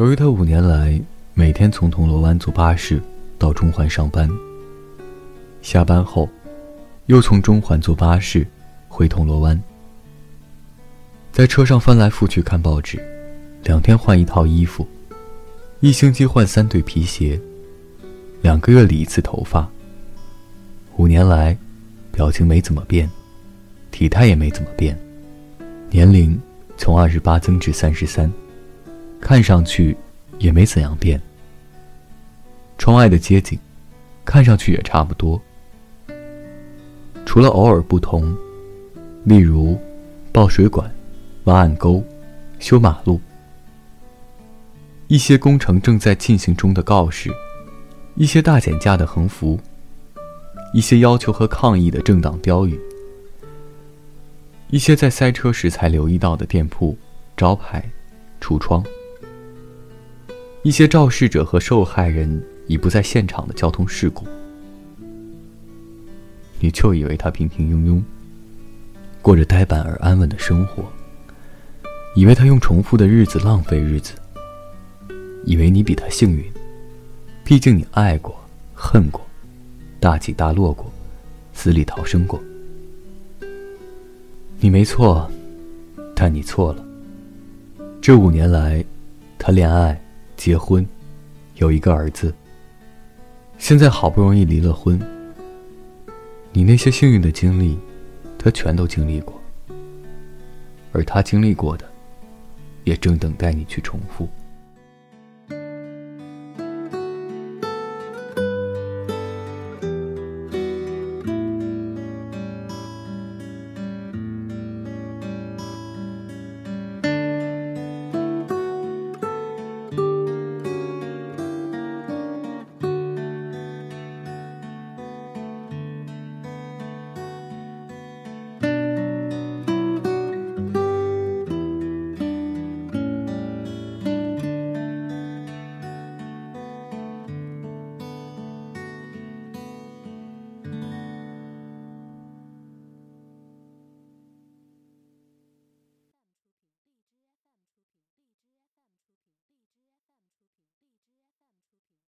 由于他五年来每天从铜锣湾坐巴士到中环上班，下班后又从中环坐巴士回铜锣湾，在车上翻来覆去看报纸，两天换一套衣服，一星期换三对皮鞋，两个月理一次头发。五年来，表情没怎么变，体态也没怎么变，年龄从二十八增至三十三，看上去也没怎样变。窗外的街景，看上去也差不多，除了偶尔不同，例如爆水管、挖暗沟、修马路，一些工程正在进行中的告示，一些大减价的横幅。一些要求和抗议的政党标语，一些在塞车时才留意到的店铺招牌、橱窗，一些肇事者和受害人已不在现场的交通事故，你就以为他平平庸庸，过着呆板而安稳的生活，以为他用重复的日子浪费日子，以为你比他幸运，毕竟你爱过，恨过。大起大落过，死里逃生过。你没错，但你错了。这五年来，他恋爱、结婚，有一个儿子。现在好不容易离了婚。你那些幸运的经历，他全都经历过，而他经历过的，也正等待你去重复。